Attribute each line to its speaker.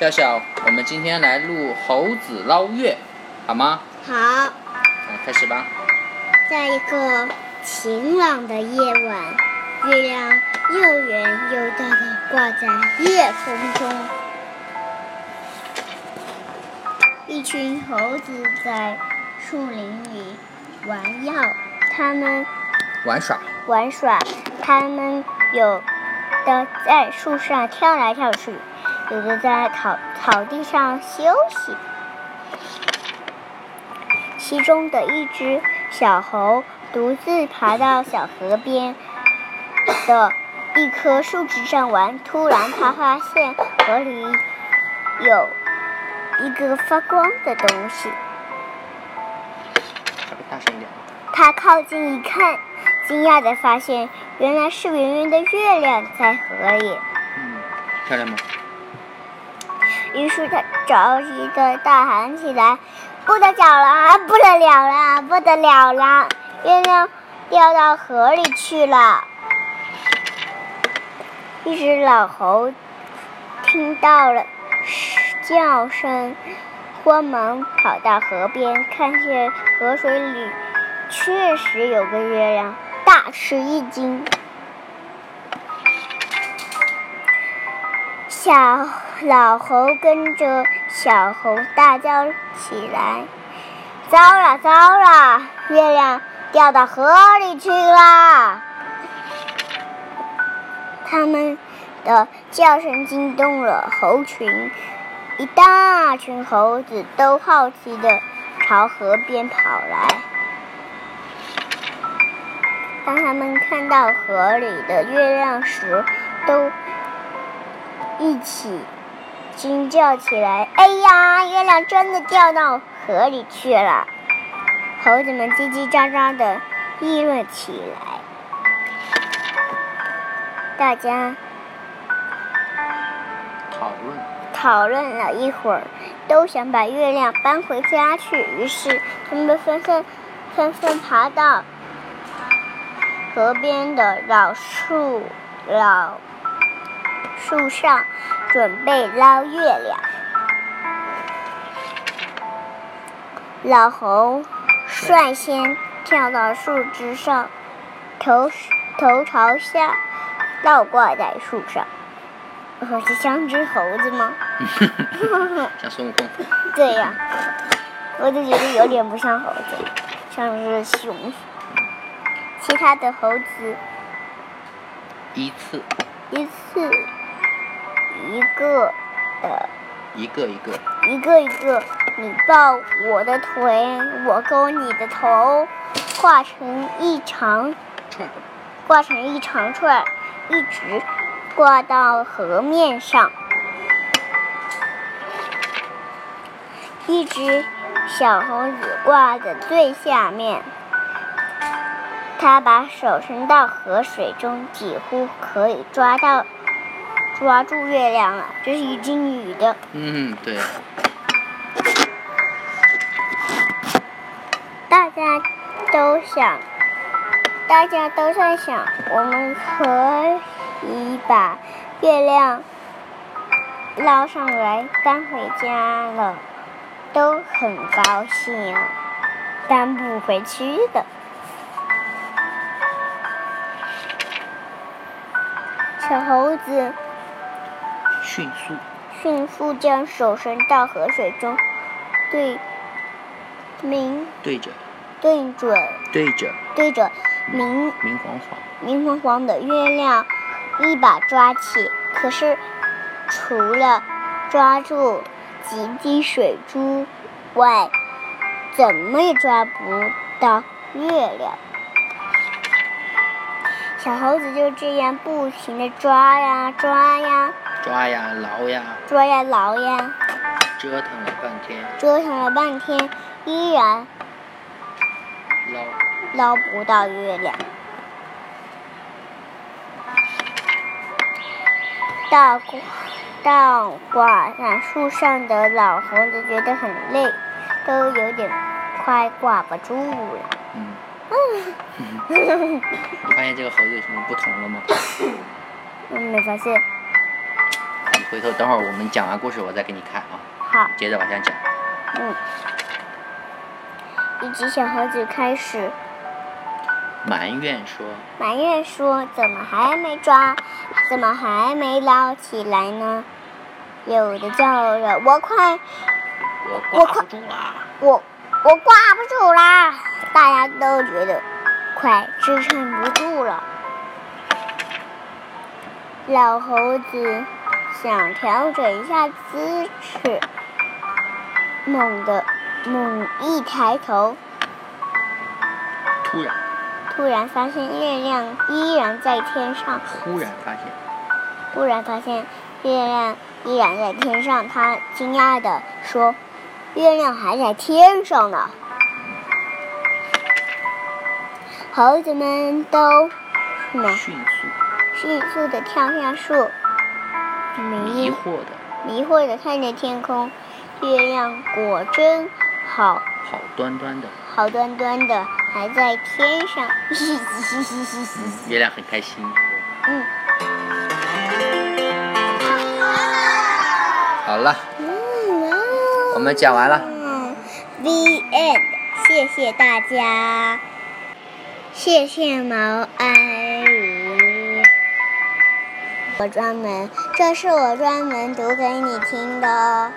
Speaker 1: 笑笑，我们今天来录猴子捞月，好吗？
Speaker 2: 好，
Speaker 1: 来开始吧。
Speaker 2: 在一个晴朗的夜晚，月亮又圆又大的挂在夜空中。一群猴子在树林里玩药，它们
Speaker 1: 玩耍，
Speaker 2: 玩耍，它们有的在树上跳来跳去，有的在草草地上休息。其中的一只小猴独自爬到小河边的一棵树枝上玩，突然它发现河里有一个发光的东西。
Speaker 1: 稍微大声点。
Speaker 2: 它靠近一看，惊讶地发现原来是圆圆的月亮在河里。
Speaker 1: 嗯，漂亮吗？
Speaker 2: 于是他着急地大喊起来：“不得了了，不得了了，不得了了！月亮掉到河里去了！”一只老猴听到了叫声，慌忙跑到河边，看见河水里确实有个月亮，大吃一惊。小老猴跟着小猴大叫起来：“糟了，糟了！月亮掉到河里去了！”他们的叫声惊动了猴群，一大群猴子都好奇地朝河边跑来。当他们看到河里的月亮时，都一起惊叫起来：“哎呀，月亮真的掉到河里去了！”猴子们叽叽喳喳地议论起来。大家
Speaker 1: 讨论。
Speaker 2: 讨论了一会儿，都想把月亮搬回家去。于是，他们纷纷纷纷爬到河边的老树老树上，准备捞月亮。老猴率先跳到树枝上，头头朝下倒挂在树上。我这像只猴子吗？
Speaker 1: 像孙悟空。
Speaker 2: 对呀，我就觉得有点不像猴子，像是熊。其他的猴子
Speaker 1: 依次。
Speaker 2: 依次一个的。
Speaker 1: 一个一个。
Speaker 2: 一个一个，你抱我的腿，我勾你的头，挂成一长
Speaker 1: 串，
Speaker 2: 挂成一长串，一直挂到河面上。一只小猴子挂在最下面，它把手伸到河水中，几乎可以抓到抓住月亮了。这是一只女的。
Speaker 1: 嗯，对。
Speaker 2: 大家都想，大家都在想，我们可以把月亮捞上来搬回家了，都很高兴，搬不回去的。小猴子
Speaker 1: 迅速。
Speaker 2: 迅速将手伸到河水中，对明
Speaker 1: 对着。
Speaker 2: 对准
Speaker 1: 对着。
Speaker 2: 对着明
Speaker 1: 明晃晃
Speaker 2: 明晃晃的月亮一把抓起，可是除了抓住几滴水珠外，怎么也抓不到月亮。小猴子就这样不停地抓呀抓呀，
Speaker 1: 抓呀挠呀
Speaker 2: 抓呀挠呀，
Speaker 1: 折腾了半天，
Speaker 2: 折腾了半天，依然
Speaker 1: 捞
Speaker 2: 捞不到月亮。倒挂倒挂在树上的老猴子觉得很累，都有点快挂不住了。
Speaker 1: 嗯。你 发现这个猴子有什么不同了吗？
Speaker 2: 我，没发现。
Speaker 1: 以回头等会儿我们讲完故事我再给你看啊。
Speaker 2: 好，
Speaker 1: 接着往下讲。
Speaker 2: 嗯。一只小猴子开始
Speaker 1: 埋怨说：“
Speaker 2: 埋怨说，怎么还没抓？怎么还没捞起来呢？”有的叫着：“我快，
Speaker 1: 我挂不住啦！
Speaker 2: 我我挂不住啦！”大家都觉得快支撑不住了。老猴子想调整一下姿势，猛地猛一抬头，
Speaker 1: 突然，
Speaker 2: 突然发现月亮依然在天上。
Speaker 1: 突然发现，
Speaker 2: 突然发现月亮依然在天上，他惊讶地说：“月亮还在天上呢！”猴子们都什么？
Speaker 1: 迅速，
Speaker 2: 迅速地跳下树，
Speaker 1: 迷惑的，
Speaker 2: 迷惑的看着天空，月亮果真好，
Speaker 1: 好端端的，
Speaker 2: 好端端的还在天上，
Speaker 1: 月亮很开心。
Speaker 2: 嗯。
Speaker 1: 好了，我们讲完了。
Speaker 2: The end，谢谢大家，谢谢毛阿姨。我专门，这是我专门读给你听的。